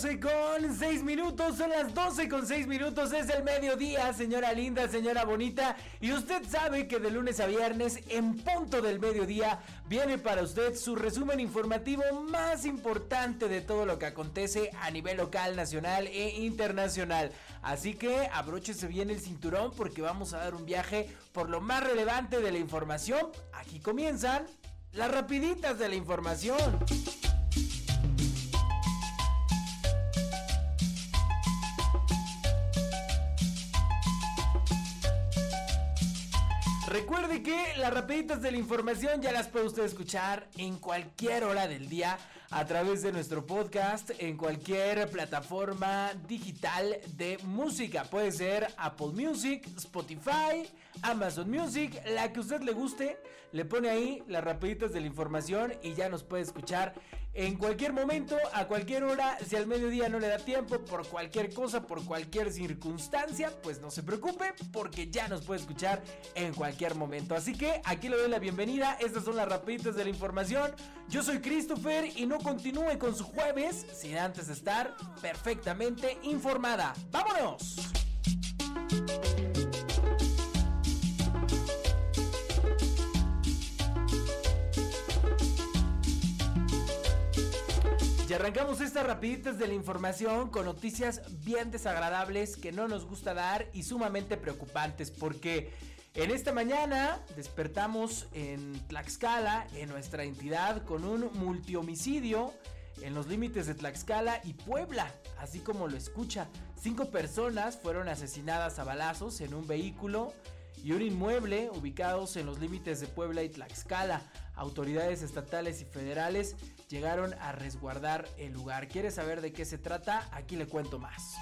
12 con 6 minutos, son las 12 con 6 minutos, es el mediodía, señora linda, señora bonita, y usted sabe que de lunes a viernes, en punto del mediodía, viene para usted su resumen informativo más importante de todo lo que acontece a nivel local, nacional e internacional. Así que abróchese bien el cinturón porque vamos a dar un viaje por lo más relevante de la información. Aquí comienzan las rapiditas de la información. Recuerde que las rapiditas de la información ya las puede usted escuchar en cualquier hora del día a través de nuestro podcast, en cualquier plataforma digital de música. Puede ser Apple Music, Spotify, Amazon Music, la que usted le guste. Le pone ahí las rapiditas de la información y ya nos puede escuchar en cualquier momento, a cualquier hora. Si al mediodía no le da tiempo por cualquier cosa, por cualquier circunstancia, pues no se preocupe porque ya nos puede escuchar en cualquier momento. Así que aquí le doy la bienvenida. Estas son las rapiditas de la información. Yo soy Christopher y no continúe con su jueves sin antes estar perfectamente informada. ¡Vámonos! Arrancamos estas rapiditas de la información con noticias bien desagradables que no nos gusta dar y sumamente preocupantes porque en esta mañana despertamos en Tlaxcala, en nuestra entidad, con un multihomicidio en los límites de Tlaxcala y Puebla, así como lo escucha. Cinco personas fueron asesinadas a balazos en un vehículo y un inmueble ubicados en los límites de Puebla y Tlaxcala. Autoridades estatales y federales llegaron a resguardar el lugar. ¿Quiere saber de qué se trata? Aquí le cuento más.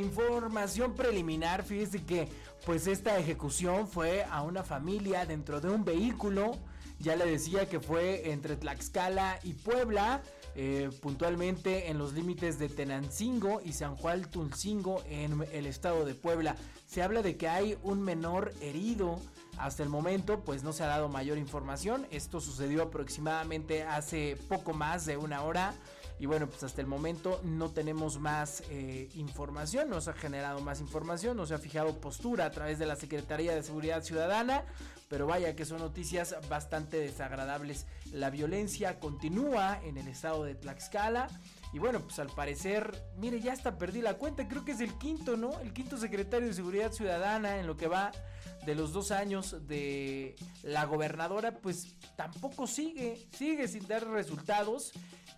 Información preliminar, fíjese que pues esta ejecución fue a una familia dentro de un vehículo. Ya le decía que fue entre Tlaxcala y Puebla. Eh, puntualmente en los límites de Tenancingo y San Juan Tulcingo en el estado de Puebla. Se habla de que hay un menor herido. Hasta el momento pues no se ha dado mayor información. Esto sucedió aproximadamente hace poco más de una hora. Y bueno, pues hasta el momento no tenemos más eh, información, no se ha generado más información, no se ha fijado postura a través de la Secretaría de Seguridad Ciudadana, pero vaya que son noticias bastante desagradables. La violencia continúa en el estado de Tlaxcala. Y bueno, pues al parecer, mire, ya hasta perdí la cuenta, creo que es el quinto, ¿no? El quinto secretario de Seguridad Ciudadana en lo que va de los dos años de la gobernadora, pues tampoco sigue, sigue sin dar resultados.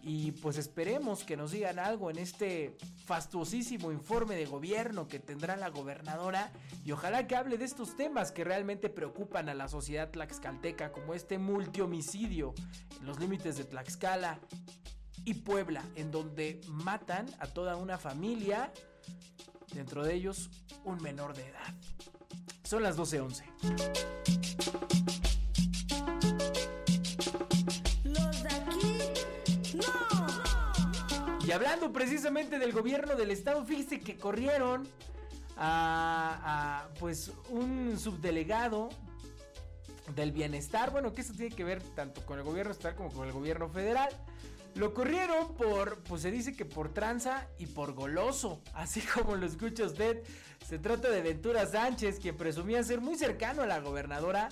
Y pues esperemos que nos digan algo en este fastuosísimo informe de gobierno que tendrá la gobernadora. Y ojalá que hable de estos temas que realmente preocupan a la sociedad tlaxcalteca, como este multihomicidio en los límites de Tlaxcala y Puebla, en donde matan a toda una familia dentro de ellos un menor de edad. Son las 12.11. Los de aquí, no. Y hablando precisamente del gobierno del estado, fíjese que corrieron a, a, pues un subdelegado del bienestar, bueno, que eso tiene que ver tanto con el gobierno estatal como con el gobierno federal. Lo corrieron por, pues se dice que por tranza y por goloso, así como lo escucha usted. Se trata de Ventura Sánchez, quien presumía ser muy cercano a la gobernadora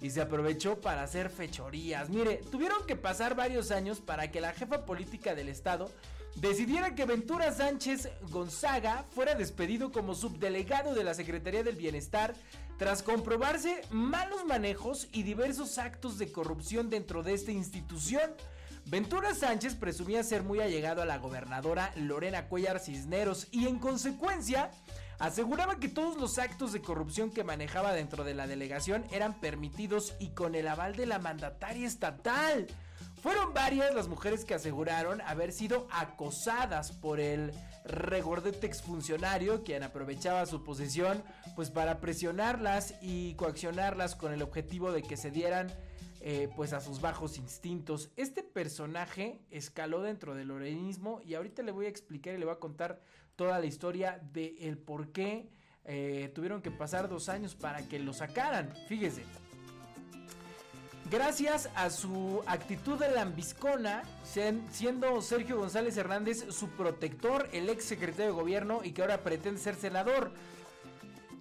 y se aprovechó para hacer fechorías. Mire, tuvieron que pasar varios años para que la jefa política del estado decidiera que Ventura Sánchez Gonzaga fuera despedido como subdelegado de la Secretaría del Bienestar tras comprobarse malos manejos y diversos actos de corrupción dentro de esta institución. Ventura Sánchez presumía ser muy allegado a la gobernadora Lorena Cuellar Cisneros y en consecuencia aseguraba que todos los actos de corrupción que manejaba dentro de la delegación eran permitidos y con el aval de la mandataria estatal. Fueron varias las mujeres que aseguraron haber sido acosadas por el regordete exfuncionario quien aprovechaba su posición pues para presionarlas y coaccionarlas con el objetivo de que se dieran eh, pues a sus bajos instintos. Este personaje escaló dentro del lorenismo y ahorita le voy a explicar y le voy a contar toda la historia de el por qué eh, tuvieron que pasar dos años para que lo sacaran. Fíjese. Gracias a su actitud de lambiscona, siendo Sergio González Hernández su protector, el ex secretario de gobierno y que ahora pretende ser senador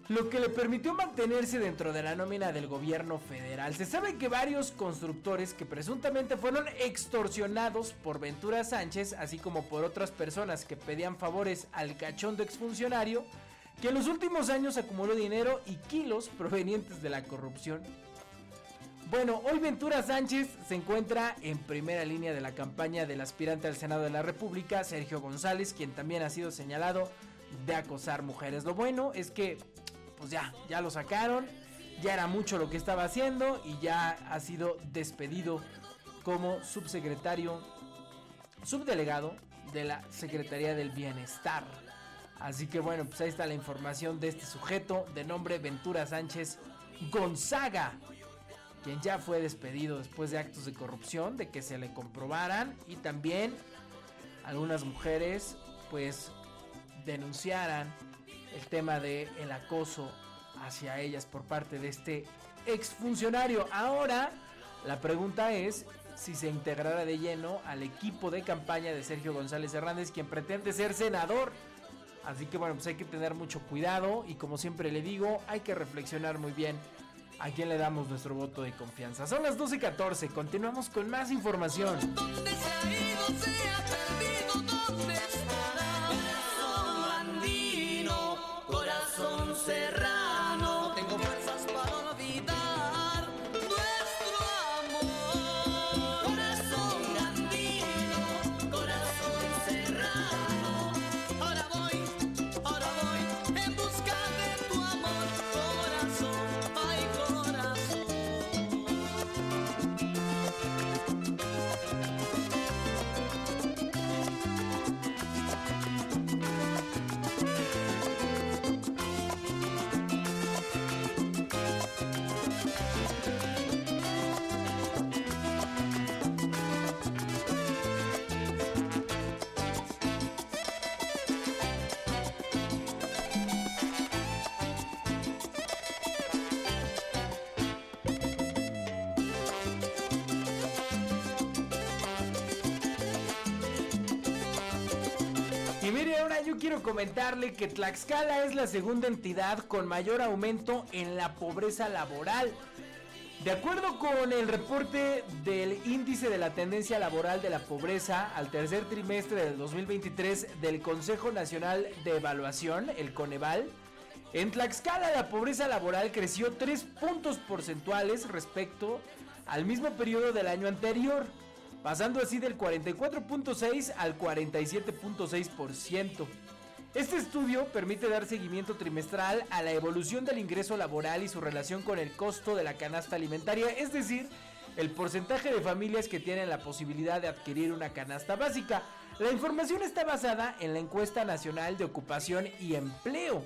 lo que le permitió mantenerse dentro de la nómina del gobierno federal. Se sabe que varios constructores que presuntamente fueron extorsionados por Ventura Sánchez, así como por otras personas que pedían favores al cachondo exfuncionario, que en los últimos años acumuló dinero y kilos provenientes de la corrupción. Bueno, hoy Ventura Sánchez se encuentra en primera línea de la campaña del aspirante al Senado de la República, Sergio González, quien también ha sido señalado de acosar mujeres. Lo bueno es que pues ya, ya lo sacaron, ya era mucho lo que estaba haciendo y ya ha sido despedido como subsecretario, subdelegado de la Secretaría del Bienestar. Así que bueno, pues ahí está la información de este sujeto de nombre Ventura Sánchez Gonzaga, quien ya fue despedido después de actos de corrupción, de que se le comprobaran y también algunas mujeres pues denunciaran el tema de el acoso hacia ellas por parte de este exfuncionario. Ahora, la pregunta es si se integrará de lleno al equipo de campaña de Sergio González Hernández, quien pretende ser senador. Así que bueno, pues hay que tener mucho cuidado y como siempre le digo, hay que reflexionar muy bien a quién le damos nuestro voto de confianza. Son las 12.14, continuamos con más información. Quiero comentarle que Tlaxcala es la segunda entidad con mayor aumento en la pobreza laboral. De acuerdo con el reporte del índice de la tendencia laboral de la pobreza al tercer trimestre del 2023 del Consejo Nacional de Evaluación, el Coneval, en Tlaxcala la pobreza laboral creció 3 puntos porcentuales respecto al mismo periodo del año anterior pasando así del 44.6 al 47.6%. Este estudio permite dar seguimiento trimestral a la evolución del ingreso laboral y su relación con el costo de la canasta alimentaria, es decir, el porcentaje de familias que tienen la posibilidad de adquirir una canasta básica. La información está basada en la encuesta nacional de ocupación y empleo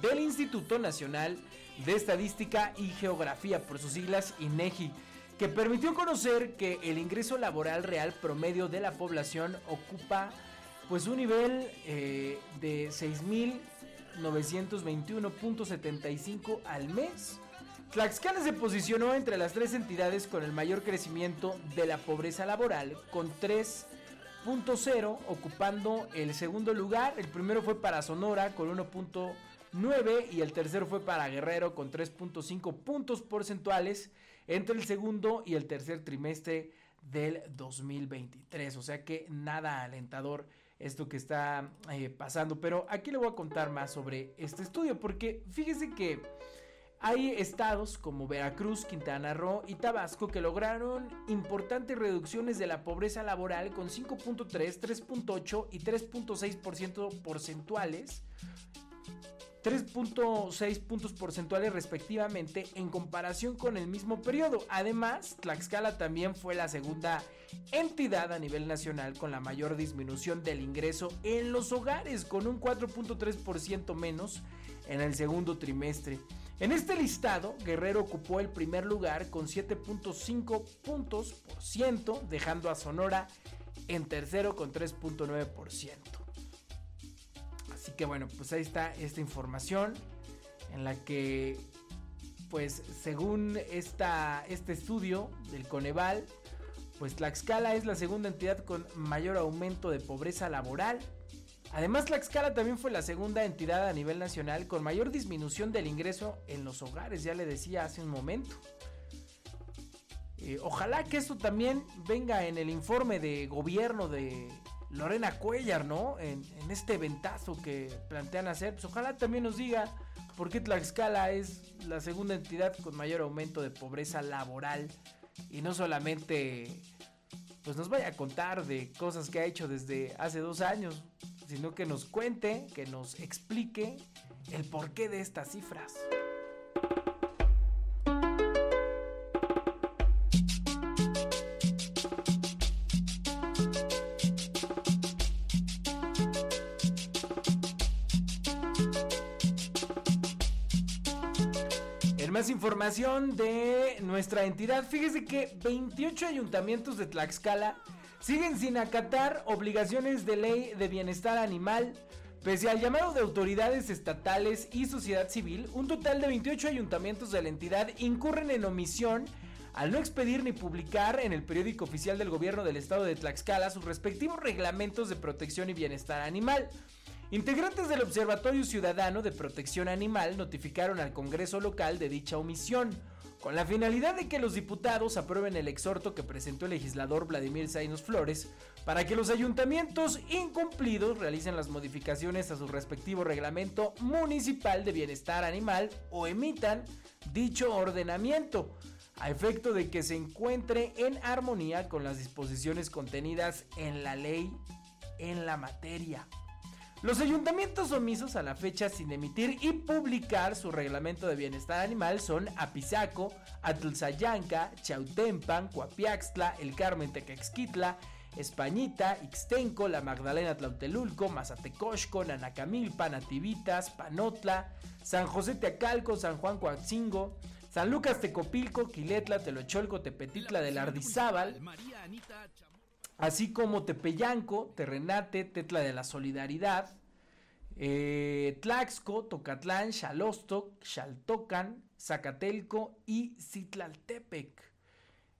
del Instituto Nacional de Estadística y Geografía, por sus siglas INEGI, que permitió conocer que el ingreso laboral real promedio de la población ocupa pues un nivel eh, de 6.921.75 al mes. Tlaxcala se posicionó entre las tres entidades con el mayor crecimiento de la pobreza laboral, con 3.0 ocupando el segundo lugar. El primero fue para Sonora con 1.9 y el tercero fue para Guerrero con 3.5 puntos porcentuales entre el segundo y el tercer trimestre del 2023. O sea que nada alentador esto que está eh, pasando. Pero aquí le voy a contar más sobre este estudio, porque fíjese que hay estados como Veracruz, Quintana Roo y Tabasco que lograron importantes reducciones de la pobreza laboral con 5.3, 3.8 y 3.6% porcentuales 3.6 puntos porcentuales respectivamente en comparación con el mismo periodo. Además, Tlaxcala también fue la segunda entidad a nivel nacional con la mayor disminución del ingreso en los hogares, con un 4.3% menos en el segundo trimestre. En este listado, Guerrero ocupó el primer lugar con 7.5 puntos por ciento, dejando a Sonora en tercero con 3.9%. Así que bueno, pues ahí está esta información en la que, pues según esta, este estudio del Coneval, pues Tlaxcala es la segunda entidad con mayor aumento de pobreza laboral. Además, Tlaxcala también fue la segunda entidad a nivel nacional con mayor disminución del ingreso en los hogares, ya le decía hace un momento. Eh, ojalá que esto también venga en el informe de gobierno de Lorena Cuellar, ¿no? En, este ventazo que plantean hacer. Pues ojalá también nos diga por qué Tlaxcala es la segunda entidad con mayor aumento de pobreza laboral. Y no solamente, pues nos vaya a contar de cosas que ha hecho desde hace dos años, sino que nos cuente, que nos explique el porqué de estas cifras. De nuestra entidad. Fíjese que 28 ayuntamientos de Tlaxcala siguen sin acatar obligaciones de ley de bienestar animal. Pese al llamado de autoridades estatales y sociedad civil, un total de 28 ayuntamientos de la entidad incurren en omisión al no expedir ni publicar en el periódico oficial del gobierno del estado de Tlaxcala sus respectivos reglamentos de protección y bienestar animal. Integrantes del Observatorio Ciudadano de Protección Animal notificaron al Congreso local de dicha omisión, con la finalidad de que los diputados aprueben el exhorto que presentó el legislador Vladimir Zainos Flores para que los ayuntamientos incumplidos realicen las modificaciones a su respectivo reglamento municipal de bienestar animal o emitan dicho ordenamiento, a efecto de que se encuentre en armonía con las disposiciones contenidas en la ley en la materia. Los ayuntamientos omisos a la fecha sin emitir y publicar su reglamento de bienestar animal son Apizaco, Atlzayanca, Chautempan, Coapiaxtla, El Carmen Tequexquitla, Españita, Ixtenco, La Magdalena Tlautelulco, Mazatecosco, Nanacamilpa, Nativitas, Panotla, San José Teacalco, San Juan Coatzingo, San Lucas Tecopilco, Quiletla, Telocholco, Tepetitla del Ardizábal, así como Tepeyanco, Terrenate, Tetla de la Solidaridad, eh, Tlaxco, Tocatlán, Xalostoc, Xaltocan, Zacatelco y Citlaltepec.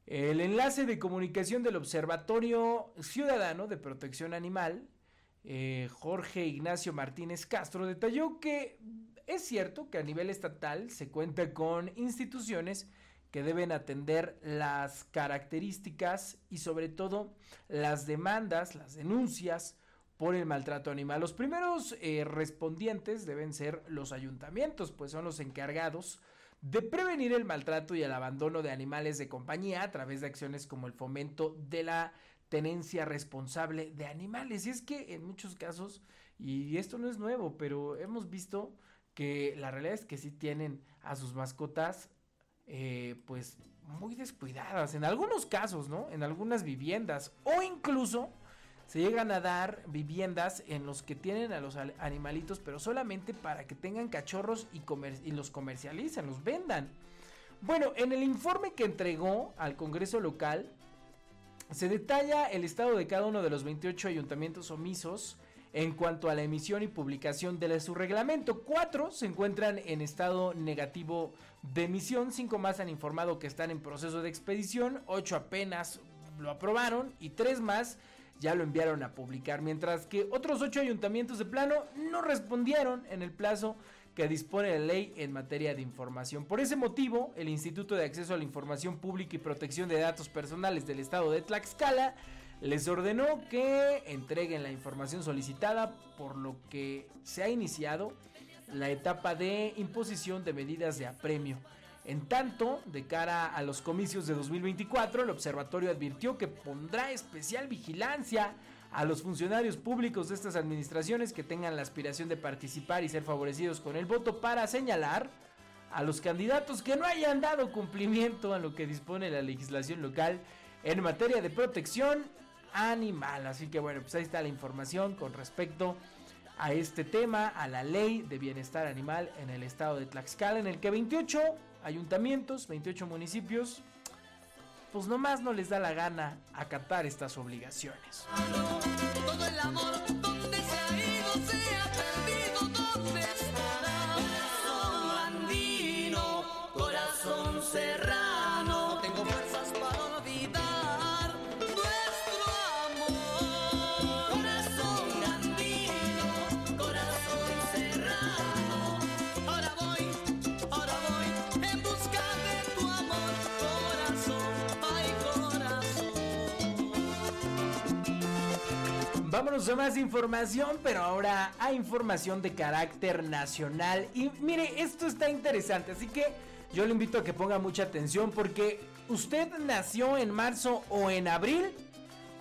El enlace de comunicación del Observatorio Ciudadano de Protección Animal, eh, Jorge Ignacio Martínez Castro, detalló que es cierto que a nivel estatal se cuenta con instituciones que deben atender las características y sobre todo las demandas, las denuncias por el maltrato animal. Los primeros eh, respondientes deben ser los ayuntamientos, pues son los encargados de prevenir el maltrato y el abandono de animales de compañía a través de acciones como el fomento de la tenencia responsable de animales. Y es que en muchos casos, y esto no es nuevo, pero hemos visto que la realidad es que sí tienen a sus mascotas eh, pues muy descuidadas en algunos casos, ¿no? En algunas viviendas o incluso se llegan a dar viviendas en los que tienen a los animalitos, pero solamente para que tengan cachorros y, y los comercialicen, los vendan. Bueno, en el informe que entregó al Congreso local, se detalla el estado de cada uno de los 28 ayuntamientos omisos en cuanto a la emisión y publicación de su reglamento. Cuatro se encuentran en estado negativo de emisión, cinco más han informado que están en proceso de expedición, ocho apenas lo aprobaron y tres más ya lo enviaron a publicar, mientras que otros ocho ayuntamientos de plano no respondieron en el plazo que dispone la ley en materia de información. Por ese motivo, el Instituto de Acceso a la Información Pública y Protección de Datos Personales del Estado de Tlaxcala les ordenó que entreguen la información solicitada, por lo que se ha iniciado la etapa de imposición de medidas de apremio. En tanto, de cara a los comicios de 2024, el observatorio advirtió que pondrá especial vigilancia a los funcionarios públicos de estas administraciones que tengan la aspiración de participar y ser favorecidos con el voto para señalar a los candidatos que no hayan dado cumplimiento a lo que dispone la legislación local en materia de protección animal. Así que bueno, pues ahí está la información con respecto a este tema, a la ley de bienestar animal en el estado de Tlaxcala, en el que 28 ayuntamientos, 28 municipios, pues nomás no les da la gana acatar estas obligaciones. Vámonos a más información, pero ahora a información de carácter nacional. Y mire, esto está interesante, así que yo le invito a que ponga mucha atención porque usted nació en marzo o en abril.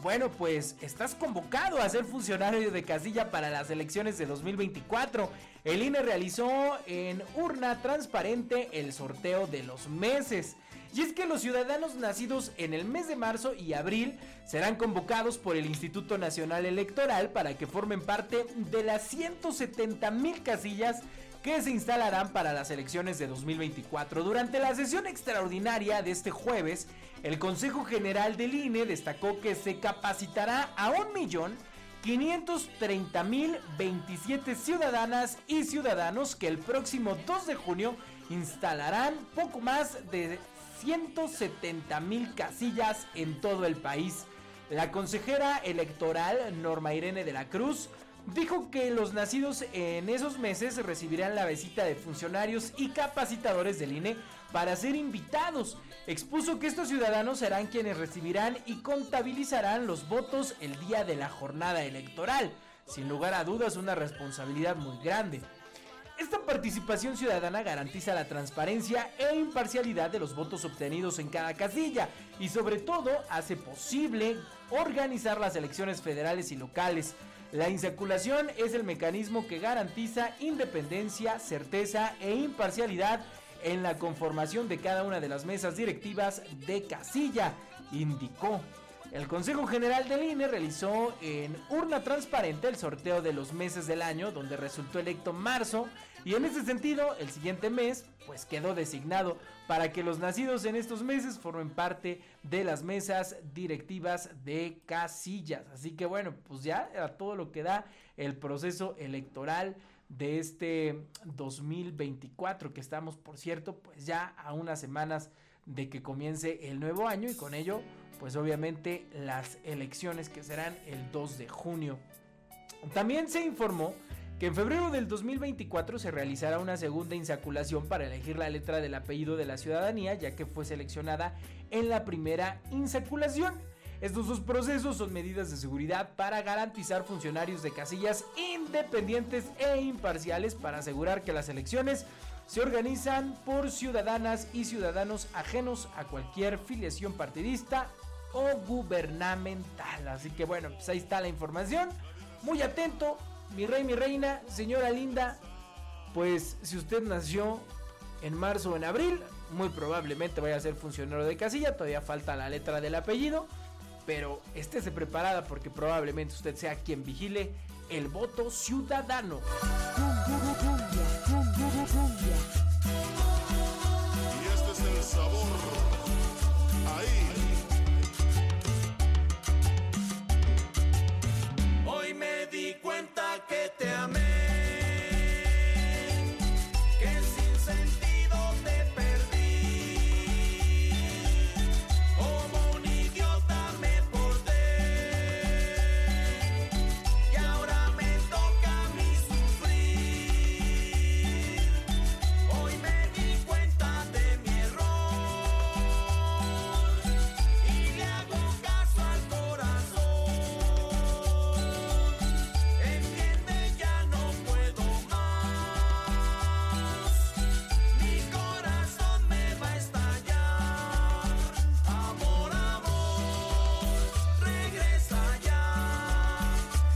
Bueno, pues estás convocado a ser funcionario de casilla para las elecciones de 2024. El INE realizó en urna transparente el sorteo de los meses. Y es que los ciudadanos nacidos en el mes de marzo y abril serán convocados por el Instituto Nacional Electoral para que formen parte de las 170 mil casillas que se instalarán para las elecciones de 2024. Durante la sesión extraordinaria de este jueves, el Consejo General del INE destacó que se capacitará a un millón 530 mil 27 ciudadanas y ciudadanos que el próximo 2 de junio instalarán poco más de 170 mil casillas en todo el país. La consejera electoral Norma Irene de la Cruz dijo que los nacidos en esos meses recibirán la visita de funcionarios y capacitadores del INE para ser invitados. Expuso que estos ciudadanos serán quienes recibirán y contabilizarán los votos el día de la jornada electoral. Sin lugar a dudas, una responsabilidad muy grande. Esta participación ciudadana garantiza la transparencia e imparcialidad de los votos obtenidos en cada casilla y sobre todo hace posible organizar las elecciones federales y locales. La insaculación es el mecanismo que garantiza independencia, certeza e imparcialidad en la conformación de cada una de las mesas directivas de casilla, indicó. El Consejo General del INE realizó en urna transparente el sorteo de los meses del año, donde resultó electo marzo, y en ese sentido, el siguiente mes, pues quedó designado para que los nacidos en estos meses formen parte de las mesas directivas de casillas. Así que bueno, pues ya a todo lo que da el proceso electoral de este 2024, que estamos, por cierto, pues ya a unas semanas de que comience el nuevo año y con ello pues obviamente las elecciones que serán el 2 de junio. También se informó que en febrero del 2024 se realizará una segunda insaculación para elegir la letra del apellido de la ciudadanía, ya que fue seleccionada en la primera insaculación. Estos dos procesos son medidas de seguridad para garantizar funcionarios de casillas independientes e imparciales para asegurar que las elecciones se organizan por ciudadanas y ciudadanos ajenos a cualquier filiación partidista o gubernamental. Así que bueno, pues ahí está la información. Muy atento, mi rey, mi reina, señora linda. Pues si usted nació en marzo o en abril, muy probablemente vaya a ser funcionario de casilla. Todavía falta la letra del apellido. pero estése preparada porque probablemente usted sea quien vigile el voto ciudadano.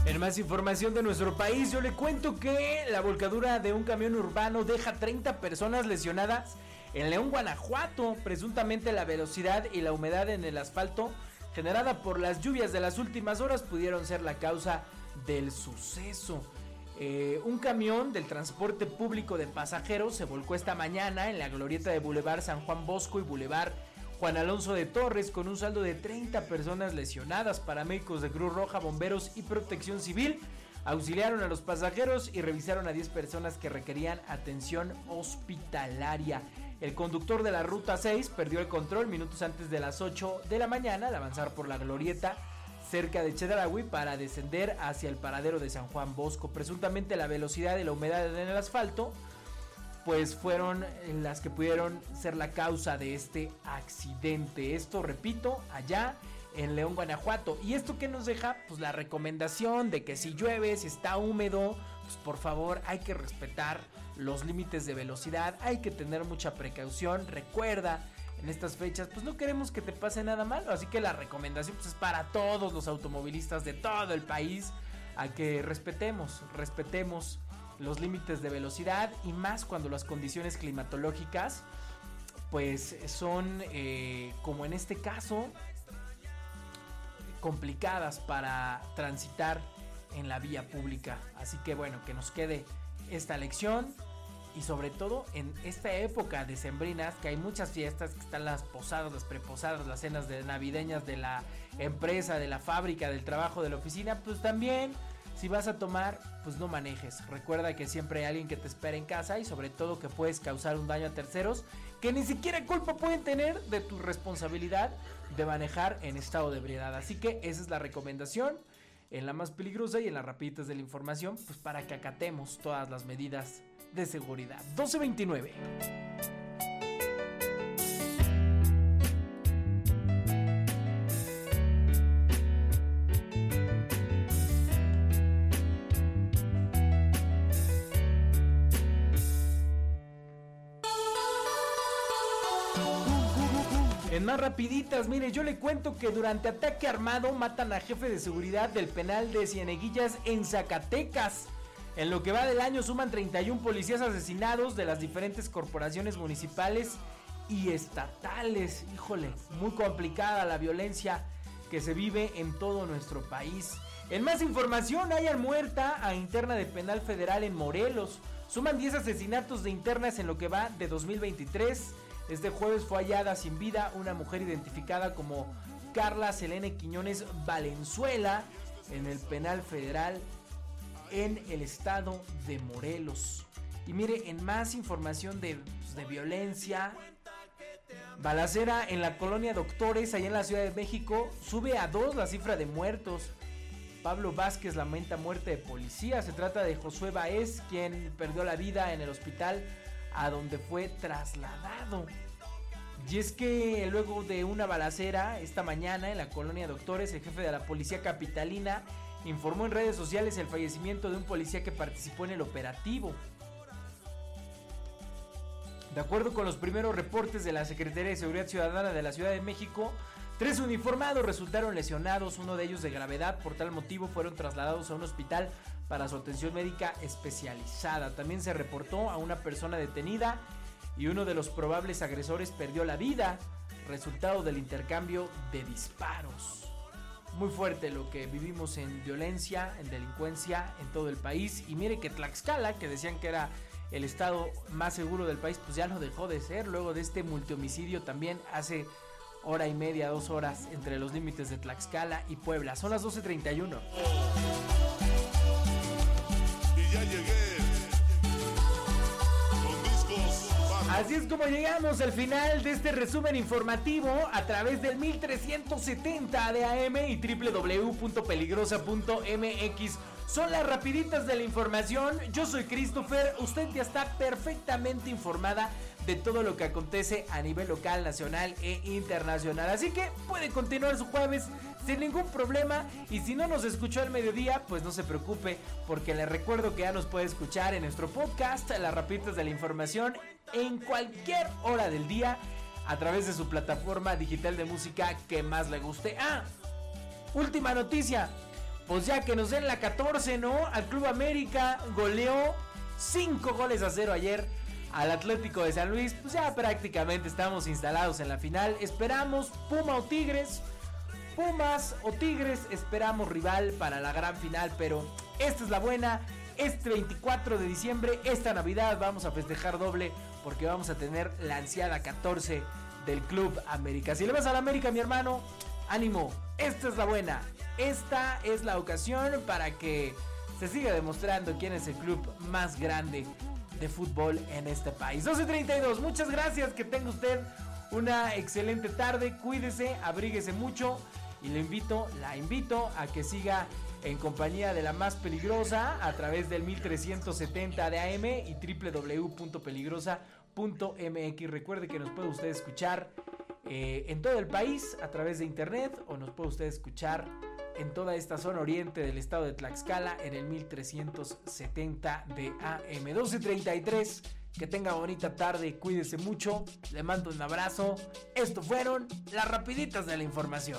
En más información de nuestro país, yo le cuento que la volcadura de un camión urbano deja 30 personas lesionadas en León, Guanajuato. Presuntamente la velocidad y la humedad en el asfalto generada por las lluvias de las últimas horas pudieron ser la causa del suceso. Eh, un camión del transporte público de pasajeros se volcó esta mañana en la glorieta de Boulevard San Juan Bosco y Boulevard Juan Alonso de Torres con un saldo de 30 personas lesionadas, paramédicos de Cruz Roja, bomberos y protección civil auxiliaron a los pasajeros y revisaron a 10 personas que requerían atención hospitalaria. El conductor de la ruta 6 perdió el control minutos antes de las 8 de la mañana al avanzar por la glorieta cerca de Chedraui para descender hacia el paradero de San Juan Bosco. Presuntamente la velocidad y la humedad en el asfalto pues fueron las que pudieron ser la causa de este accidente. Esto, repito, allá en León, Guanajuato. ¿Y esto que nos deja? Pues la recomendación de que si llueve, si está húmedo, pues por favor hay que respetar los límites de velocidad, hay que tener mucha precaución. Recuerda, en estas fechas, pues no queremos que te pase nada malo. Así que la recomendación pues, es para todos los automovilistas de todo el país a que respetemos, respetemos los límites de velocidad y más cuando las condiciones climatológicas pues son eh, como en este caso complicadas para transitar en la vía pública. Así que bueno que nos quede esta lección y sobre todo en esta época de sembrinas que hay muchas fiestas que están las posadas las preposadas las cenas de navideñas de la empresa de la fábrica del trabajo de la oficina pues también si vas a tomar, pues no manejes. Recuerda que siempre hay alguien que te espera en casa y sobre todo que puedes causar un daño a terceros que ni siquiera culpa pueden tener de tu responsabilidad de manejar en estado de ebriedad. Así que esa es la recomendación en la más peligrosa y en las rapiditas de la información, pues para que acatemos todas las medidas de seguridad. 1229. Rapiditas, mire, yo le cuento que durante ataque armado matan a jefe de seguridad del penal de Cieneguillas en Zacatecas. En lo que va del año suman 31 policías asesinados de las diferentes corporaciones municipales y estatales. Híjole, muy complicada la violencia que se vive en todo nuestro país. En más información, hayan muerta a interna de penal federal en Morelos. Suman 10 asesinatos de internas en lo que va de 2023. Este jueves fue hallada sin vida una mujer identificada como Carla Selene Quiñones Valenzuela en el penal federal en el estado de Morelos. Y mire, en más información de, pues, de violencia, balacera en la colonia Doctores, allá en la Ciudad de México, sube a dos la cifra de muertos. Pablo Vázquez lamenta muerte de policía. Se trata de Josué Baez, quien perdió la vida en el hospital a donde fue trasladado. Y es que luego de una balacera esta mañana en la colonia Doctores, el jefe de la policía capitalina informó en redes sociales el fallecimiento de un policía que participó en el operativo. De acuerdo con los primeros reportes de la Secretaría de Seguridad Ciudadana de la Ciudad de México, tres uniformados resultaron lesionados, uno de ellos de gravedad, por tal motivo fueron trasladados a un hospital para su atención médica especializada. También se reportó a una persona detenida y uno de los probables agresores perdió la vida, resultado del intercambio de disparos. muy fuerte lo que vivimos en violencia, en delincuencia en todo el país. Y mire que Tlaxcala, que decían que era el estado más seguro del país, pues ya lo dejó de ser. Luego de este multihomicidio también hace hora y media, dos horas entre los límites de Tlaxcala y Puebla. Son las 12.31. Ya llegué. Así es como llegamos al final de este resumen informativo a través del 1370 de AM y www.peligrosa.mx. Son las rapiditas de la información. Yo soy Christopher. Usted ya está perfectamente informada de todo lo que acontece a nivel local, nacional e internacional. Así que puede continuar su jueves sin ningún problema. Y si no nos escuchó al mediodía, pues no se preocupe, porque le recuerdo que ya nos puede escuchar en nuestro podcast, Las Rapiditas de la Información, en cualquier hora del día a través de su plataforma digital de música que más le guste. Ah, última noticia. Pues ya que nos den la 14, ¿no? Al Club América goleó 5 goles a 0 ayer al Atlético de San Luis. Pues ya prácticamente estamos instalados en la final. Esperamos Puma o Tigres. Pumas o Tigres, esperamos rival para la gran final, pero esta es la buena. Este 24 de diciembre, esta Navidad, vamos a festejar doble porque vamos a tener la ansiada 14 del Club América. Si le vas a la América, mi hermano, ánimo, esta es la buena. Esta es la ocasión para que se siga demostrando quién es el club más grande de fútbol en este país. 12.32, muchas gracias, que tenga usted una excelente tarde, cuídese, abríguese mucho y le invito, la invito a que siga en compañía de la más peligrosa a través del 1370 de AM y www.peligrosa.mx. Recuerde que nos puede usted escuchar eh, en todo el país a través de internet o nos puede usted escuchar en toda esta zona oriente del estado de Tlaxcala en el 1370 de AM 1233. Que tenga bonita tarde, cuídese mucho, le mando un abrazo. Esto fueron las rapiditas de la información.